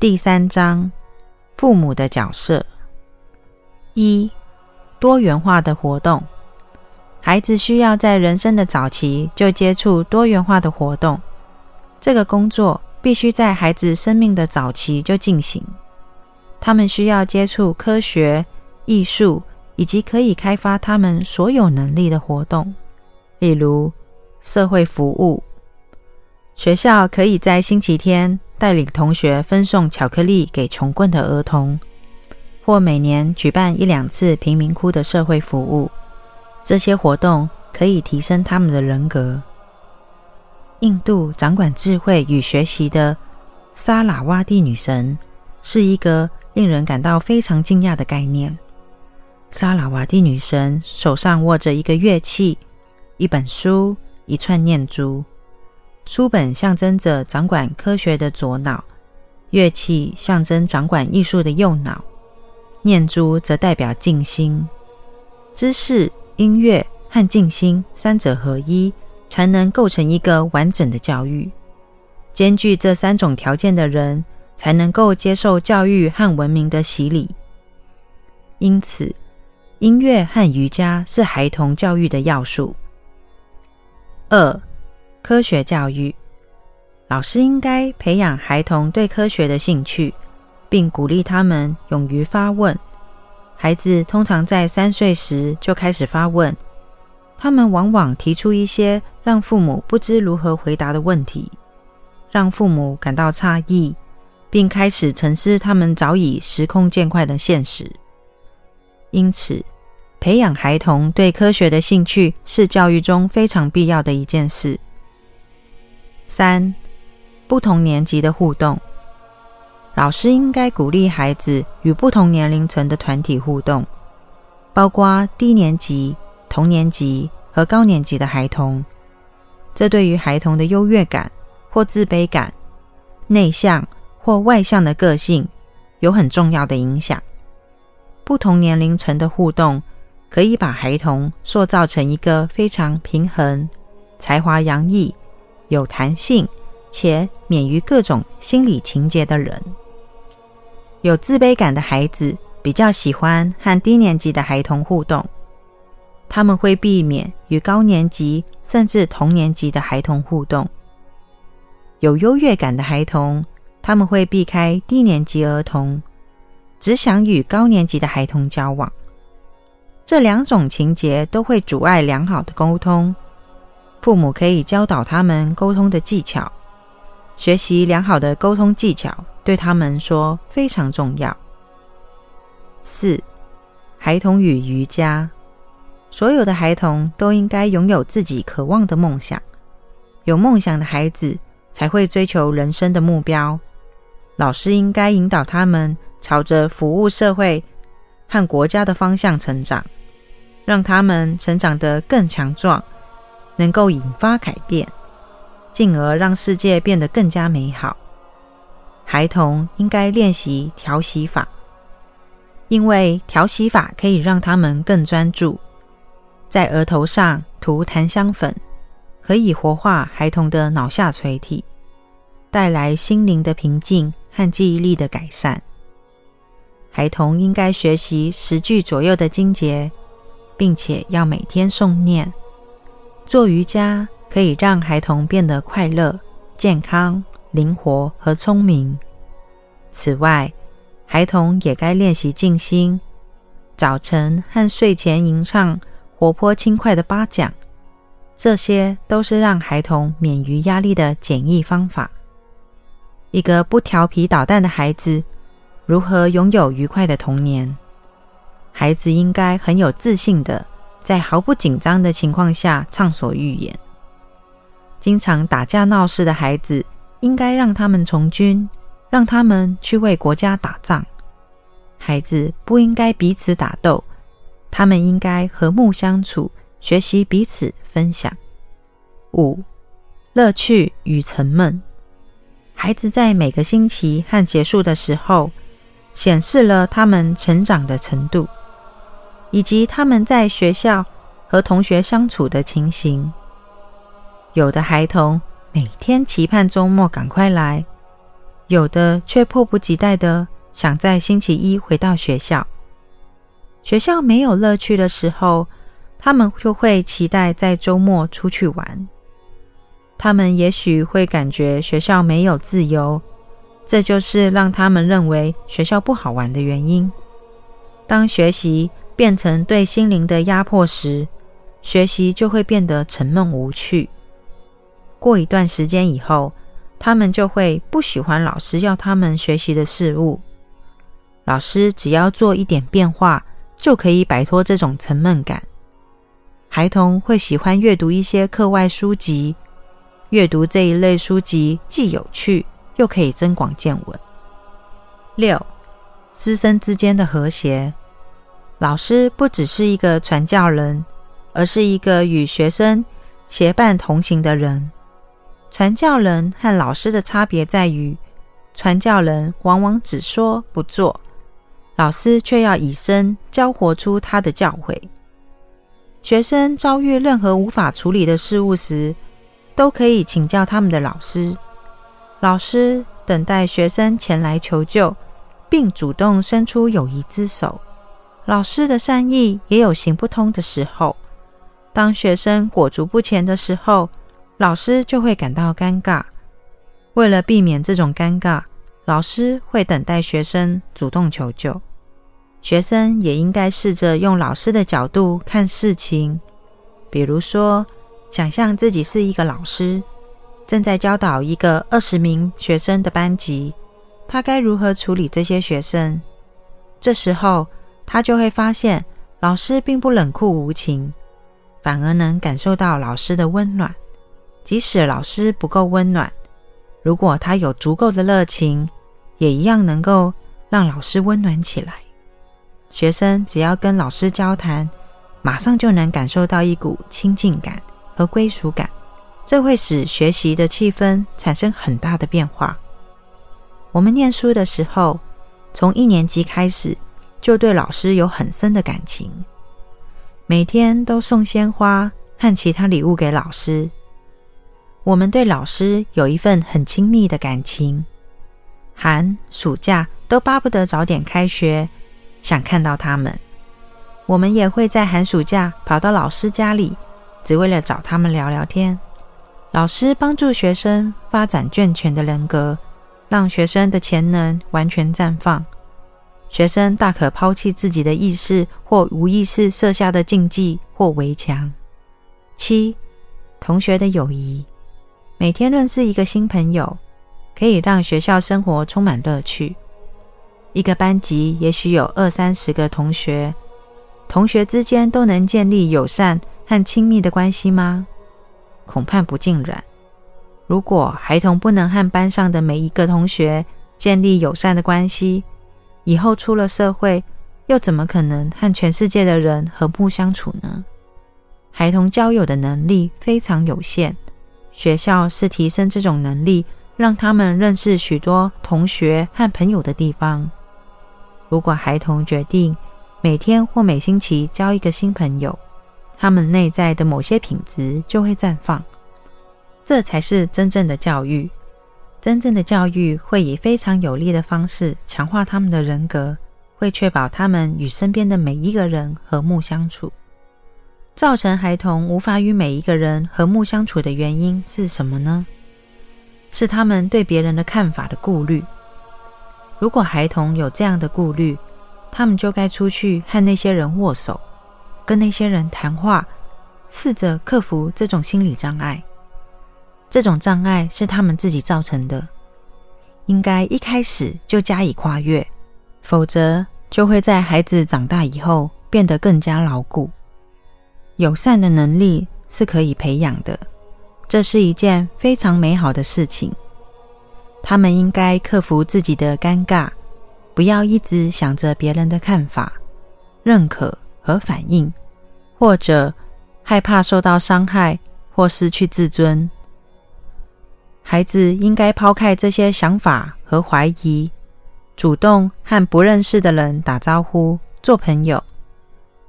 第三章，父母的角色。一、多元化的活动。孩子需要在人生的早期就接触多元化的活动，这个工作必须在孩子生命的早期就进行。他们需要接触科学、艺术以及可以开发他们所有能力的活动，例如社会服务。学校可以在星期天。带领同学分送巧克力给穷困的儿童，或每年举办一两次贫民窟的社会服务。这些活动可以提升他们的人格。印度掌管智慧与学习的沙拉瓦蒂女神是一个令人感到非常惊讶的概念。沙拉瓦蒂女神手上握着一个乐器、一本书、一串念珠。书本象征着掌管科学的左脑，乐器象征掌管艺术的右脑，念珠则代表静心。知识、音乐和静心三者合一，才能构成一个完整的教育。兼具这三种条件的人，才能够接受教育和文明的洗礼。因此，音乐和瑜伽是孩童教育的要素。二。科学教育，老师应该培养孩童对科学的兴趣，并鼓励他们勇于发问。孩子通常在三岁时就开始发问，他们往往提出一些让父母不知如何回答的问题，让父母感到诧异，并开始沉思他们早已时空见快的现实。因此，培养孩童对科学的兴趣是教育中非常必要的一件事。三、不同年级的互动，老师应该鼓励孩子与不同年龄层的团体互动，包括低年级、同年级和高年级的孩童。这对于孩童的优越感或自卑感、内向或外向的个性有很重要的影响。不同年龄层的互动可以把孩童塑造成一个非常平衡、才华洋溢。有弹性且免于各种心理情节的人，有自卑感的孩子比较喜欢和低年级的孩童互动，他们会避免与高年级甚至同年级的孩童互动。有优越感的孩童，他们会避开低年级儿童，只想与高年级的孩童交往。这两种情节都会阻碍良好的沟通。父母可以教导他们沟通的技巧，学习良好的沟通技巧对他们说非常重要。四、孩童与瑜伽，所有的孩童都应该拥有自己渴望的梦想。有梦想的孩子才会追求人生的目标。老师应该引导他们朝着服务社会和国家的方向成长，让他们成长得更强壮。能够引发改变，进而让世界变得更加美好。孩童应该练习调息法，因为调息法可以让他们更专注。在额头上涂檀香粉，可以活化孩童的脑下垂体，带来心灵的平静和记忆力的改善。孩童应该学习十句左右的经节，并且要每天诵念。做瑜伽可以让孩童变得快乐、健康、灵活和聪明。此外，孩童也该练习静心，早晨和睡前吟唱活泼轻快的八讲，这些都是让孩童免于压力的简易方法。一个不调皮捣蛋的孩子如何拥有愉快的童年？孩子应该很有自信的。在毫不紧张的情况下畅所欲言。经常打架闹事的孩子，应该让他们从军，让他们去为国家打仗。孩子不应该彼此打斗，他们应该和睦相处，学习彼此分享。五、乐趣与沉闷。孩子在每个星期和结束的时候，显示了他们成长的程度。以及他们在学校和同学相处的情形。有的孩童每天期盼周末赶快来，有的却迫不及待的想在星期一回到学校。学校没有乐趣的时候，他们就会期待在周末出去玩。他们也许会感觉学校没有自由，这就是让他们认为学校不好玩的原因。当学习变成对心灵的压迫时，学习就会变得沉闷无趣。过一段时间以后，他们就会不喜欢老师要他们学习的事物。老师只要做一点变化。就可以摆脱这种沉闷感。孩童会喜欢阅读一些课外书籍，阅读这一类书籍既有趣又可以增广见闻。六，师生之间的和谐。老师不只是一个传教人，而是一个与学生结伴同行的人。传教人和老师的差别在于，传教人往往只说不做。老师却要以身教活出他的教诲。学生遭遇任何无法处理的事物时，都可以请教他们的老师。老师等待学生前来求救，并主动伸出友谊之手。老师的善意也有行不通的时候。当学生裹足不前的时候，老师就会感到尴尬。为了避免这种尴尬，老师会等待学生主动求救。学生也应该试着用老师的角度看事情，比如说，想象自己是一个老师，正在教导一个二十名学生的班级，他该如何处理这些学生？这时候，他就会发现，老师并不冷酷无情，反而能感受到老师的温暖。即使老师不够温暖，如果他有足够的热情，也一样能够让老师温暖起来。学生只要跟老师交谈，马上就能感受到一股亲近感和归属感，这会使学习的气氛产生很大的变化。我们念书的时候，从一年级开始就对老师有很深的感情，每天都送鲜花和其他礼物给老师。我们对老师有一份很亲密的感情，寒暑假都巴不得早点开学。想看到他们，我们也会在寒暑假跑到老师家里，只为了找他们聊聊天。老师帮助学生发展健全的人格，让学生的潜能完全绽放。学生大可抛弃自己的意识或无意识设下的禁忌或围墙。七，同学的友谊，每天认识一个新朋友，可以让学校生活充满乐趣。一个班级也许有二三十个同学，同学之间都能建立友善和亲密的关系吗？恐怕不尽然。如果孩童不能和班上的每一个同学建立友善的关系，以后出了社会，又怎么可能和全世界的人和睦相处呢？孩童交友的能力非常有限，学校是提升这种能力，让他们认识许多同学和朋友的地方。如果孩童决定每天或每星期交一个新朋友，他们内在的某些品质就会绽放。这才是真正的教育。真正的教育会以非常有力的方式强化他们的人格，会确保他们与身边的每一个人和睦相处。造成孩童无法与每一个人和睦相处的原因是什么呢？是他们对别人的看法的顾虑。如果孩童有这样的顾虑，他们就该出去和那些人握手，跟那些人谈话，试着克服这种心理障碍。这种障碍是他们自己造成的，应该一开始就加以跨越，否则就会在孩子长大以后变得更加牢固。友善的能力是可以培养的，这是一件非常美好的事情。他们应该克服自己的尴尬，不要一直想着别人的看法、认可和反应，或者害怕受到伤害或失去自尊。孩子应该抛开这些想法和怀疑，主动和不认识的人打招呼、做朋友。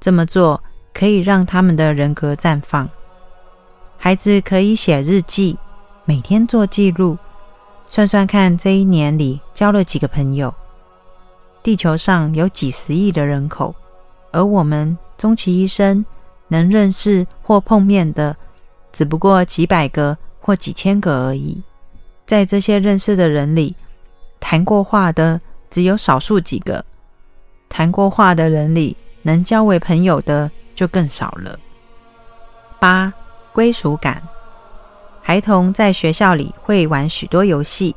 这么做可以让他们的人格绽放。孩子可以写日记，每天做记录。算算看，这一年里交了几个朋友？地球上有几十亿的人口，而我们终其一生能认识或碰面的，只不过几百个或几千个而已。在这些认识的人里，谈过话的只有少数几个。谈过话的人里，能交为朋友的就更少了。八、归属感。孩童在学校里会玩许多游戏，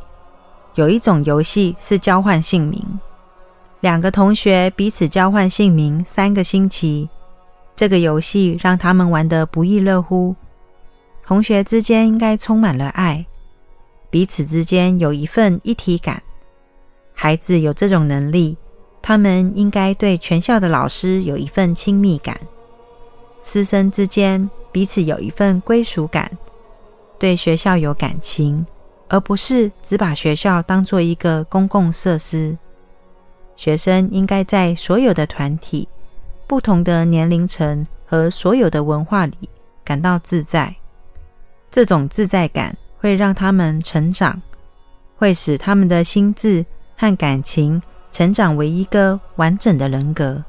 有一种游戏是交换姓名。两个同学彼此交换姓名三个星期，这个游戏让他们玩得不亦乐乎。同学之间应该充满了爱，彼此之间有一份一体感。孩子有这种能力，他们应该对全校的老师有一份亲密感。师生之间彼此有一份归属感。对学校有感情，而不是只把学校当做一个公共设施。学生应该在所有的团体、不同的年龄层和所有的文化里感到自在。这种自在感会让他们成长，会使他们的心智和感情成长为一个完整的人格。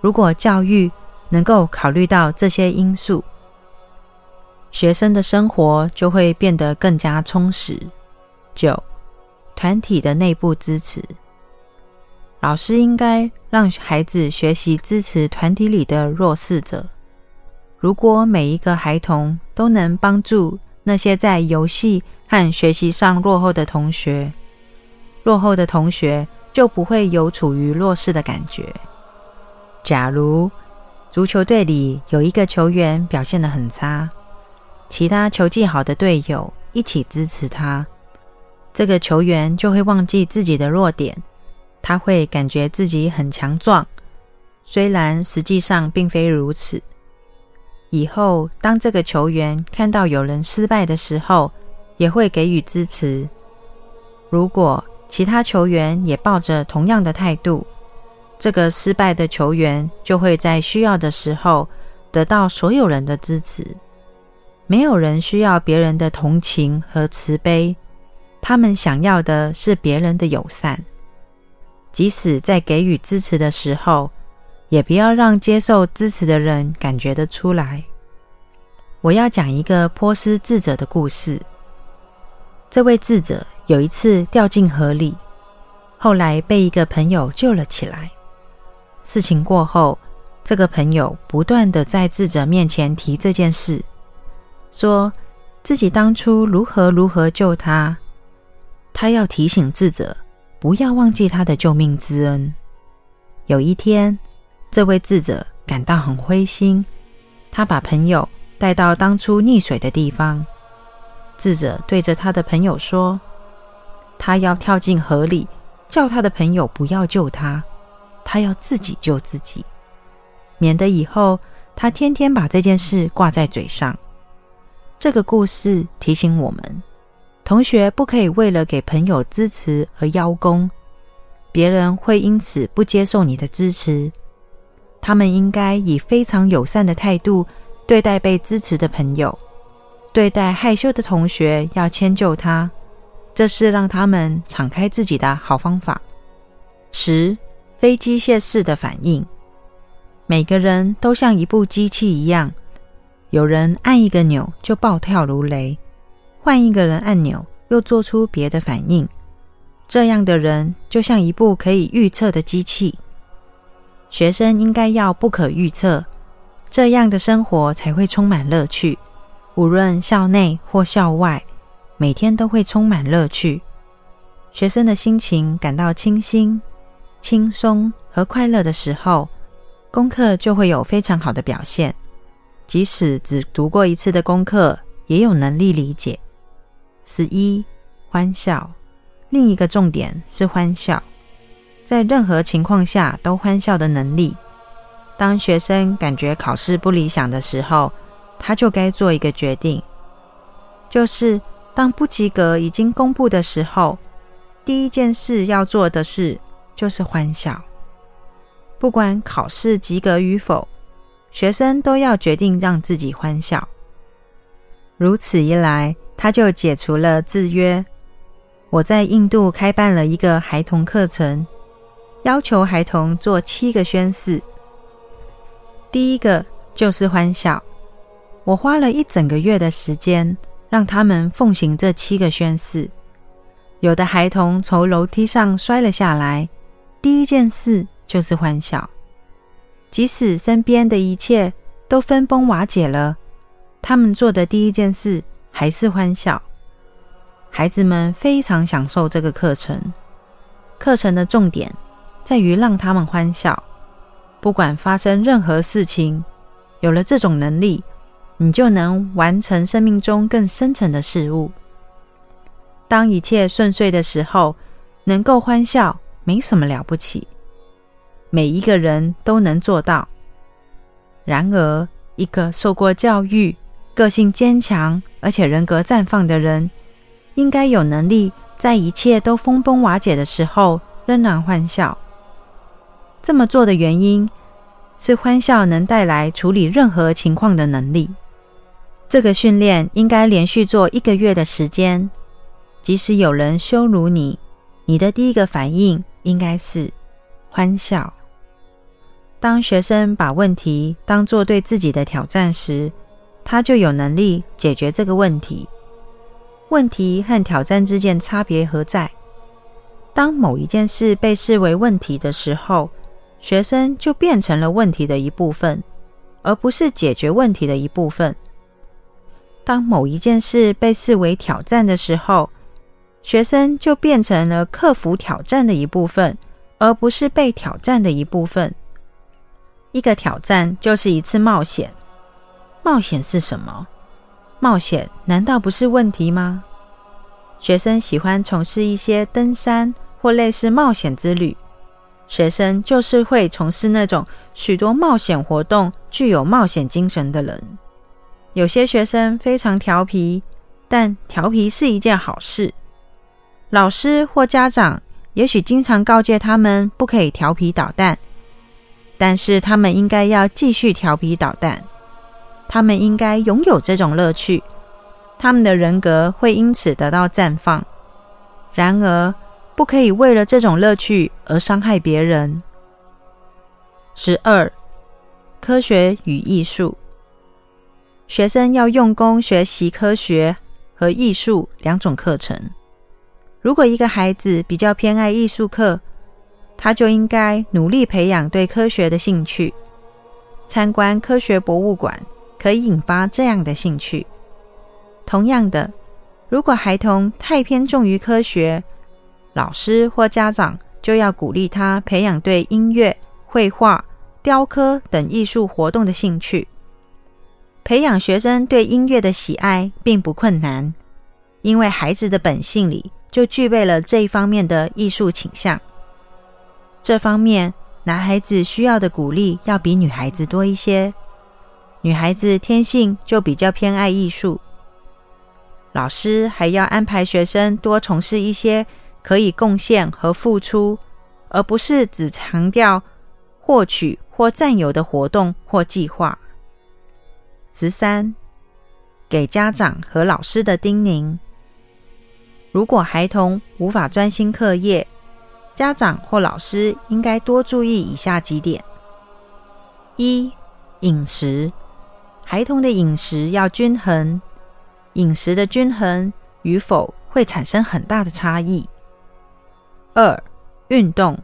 如果教育能够考虑到这些因素，学生的生活就会变得更加充实。九、团体的内部支持，老师应该让孩子学习支持团体里的弱势者。如果每一个孩童都能帮助那些在游戏和学习上落后的同学，落后的同学就不会有处于弱势的感觉。假如足球队里有一个球员表现得很差，其他球技好的队友一起支持他，这个球员就会忘记自己的弱点，他会感觉自己很强壮，虽然实际上并非如此。以后当这个球员看到有人失败的时候，也会给予支持。如果其他球员也抱着同样的态度，这个失败的球员就会在需要的时候得到所有人的支持。没有人需要别人的同情和慈悲，他们想要的是别人的友善。即使在给予支持的时候，也不要让接受支持的人感觉得出来。我要讲一个波斯智者的故事。这位智者有一次掉进河里，后来被一个朋友救了起来。事情过后，这个朋友不断的在智者面前提这件事。说自己当初如何如何救他，他要提醒智者不要忘记他的救命之恩。有一天，这位智者感到很灰心，他把朋友带到当初溺水的地方。智者对着他的朋友说：“他要跳进河里，叫他的朋友不要救他，他要自己救自己，免得以后他天天把这件事挂在嘴上。”这个故事提醒我们：同学不可以为了给朋友支持而邀功，别人会因此不接受你的支持。他们应该以非常友善的态度对待被支持的朋友，对待害羞的同学要迁就他，这是让他们敞开自己的好方法。十、非机械式的反应，每个人都像一部机器一样。有人按一个钮就暴跳如雷，换一个人按钮又做出别的反应。这样的人就像一部可以预测的机器。学生应该要不可预测，这样的生活才会充满乐趣。无论校内或校外，每天都会充满乐趣。学生的心情感到清新、轻松和快乐的时候，功课就会有非常好的表现。即使只读过一次的功课，也有能力理解。十一，欢笑。另一个重点是欢笑，在任何情况下都欢笑的能力。当学生感觉考试不理想的时候，他就该做一个决定，就是当不及格已经公布的时候，第一件事要做的事就是欢笑。不管考试及格与否。学生都要决定让自己欢笑，如此一来，他就解除了制约，我在印度开办了一个孩童课程，要求孩童做七个宣誓。第一个就是欢笑，我花了一整个月的时间，让他们奉行这七个宣誓。有的孩童从楼梯上摔了下来，第一件事就是欢笑，即使身边的一切都分崩瓦解了，他们做的第一件事还是欢笑。孩子们非常享受这个课程。课程的重点在于让他们欢笑，不管发生任何事情。有了这种能力，你就能完成生命中更深层的事物。当一切顺遂的时候，能够欢笑没什么了不起，每一个人都能做到。然而，一个受过教育、个性坚强而且人格绽放的人。应该有能力在一切都风崩瓦解的时候仍然欢笑。这么做的原因是欢笑能带来处理任何情况的能力。这个训练应该连续做一个月的时间。即使有人羞辱你，你的第一个反应应该是欢笑。当学生把问题当做对自己的挑战时，他就有能力解决这个问题。问题和挑战之间差别何在？当某一件事被视为问题的时候，学生就变成了问题的一部分，而不是解决问题的一部分。当某一件事被视为挑战的时候，学生就变成了克服挑战的一部分，而不是被挑战的一部分。一个挑战就是一次冒险。冒险是什么？冒险难道不是问题吗？学生喜欢从事一些登山或类似冒险之旅。学生就是会从事那种许多冒险活动、具有冒险精神的人。有些学生非常调皮，但调皮是一件好事。老师或家长也许经常告诫他们不可以调皮捣蛋，但是他们应该要继续调皮捣蛋。他们应该拥有这种乐趣，他们的人格会因此得到绽放。然而，不可以为了这种乐趣而伤害别人。十二，科学与艺术，学生要用功学习科学和艺术两种课程。如果一个孩子比较偏爱艺术课，他就应该努力培养对科学的兴趣，参观科学博物馆。可以引发这样的兴趣。同样的，如果孩童太偏重于科学，老师或家长就要鼓励他培养对音乐、绘画、雕刻等艺术活动的兴趣。培养学生对音乐的喜爱并不困难，因为孩子的本性里就具备了这一方面的艺术倾向。这方面，男孩子需要的鼓励要比女孩子多一些。女孩子天性就比较偏爱艺术，老师还要安排学生多从事一些可以贡献和付出，而不是只强调获取或占有的活动或计划。十三，给家长和老师的叮咛：如果孩童无法专心课业，家长或老师应该多注意以下几点：一、饮食。孩童的饮食要均衡，饮食的均衡与否会产生很大的差异。二、运动，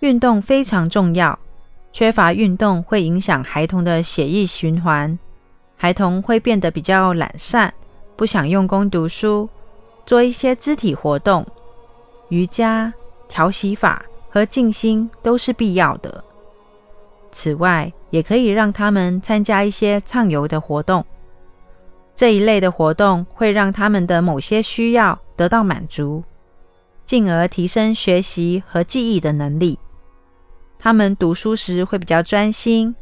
运动非常重要，缺乏运动会影响孩童的血液循环，孩童会变得比较懒散，不想用功读书。做一些肢体活动，瑜伽、调息法和静心都是必要的。此外，也可以让他们参加一些畅游的活动。这一类的活动会让他们的某些需要得到满足，进而提升学习和记忆的能力。他们读书时会比较专心，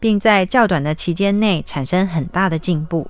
并在较短的期间内产生很大的进步。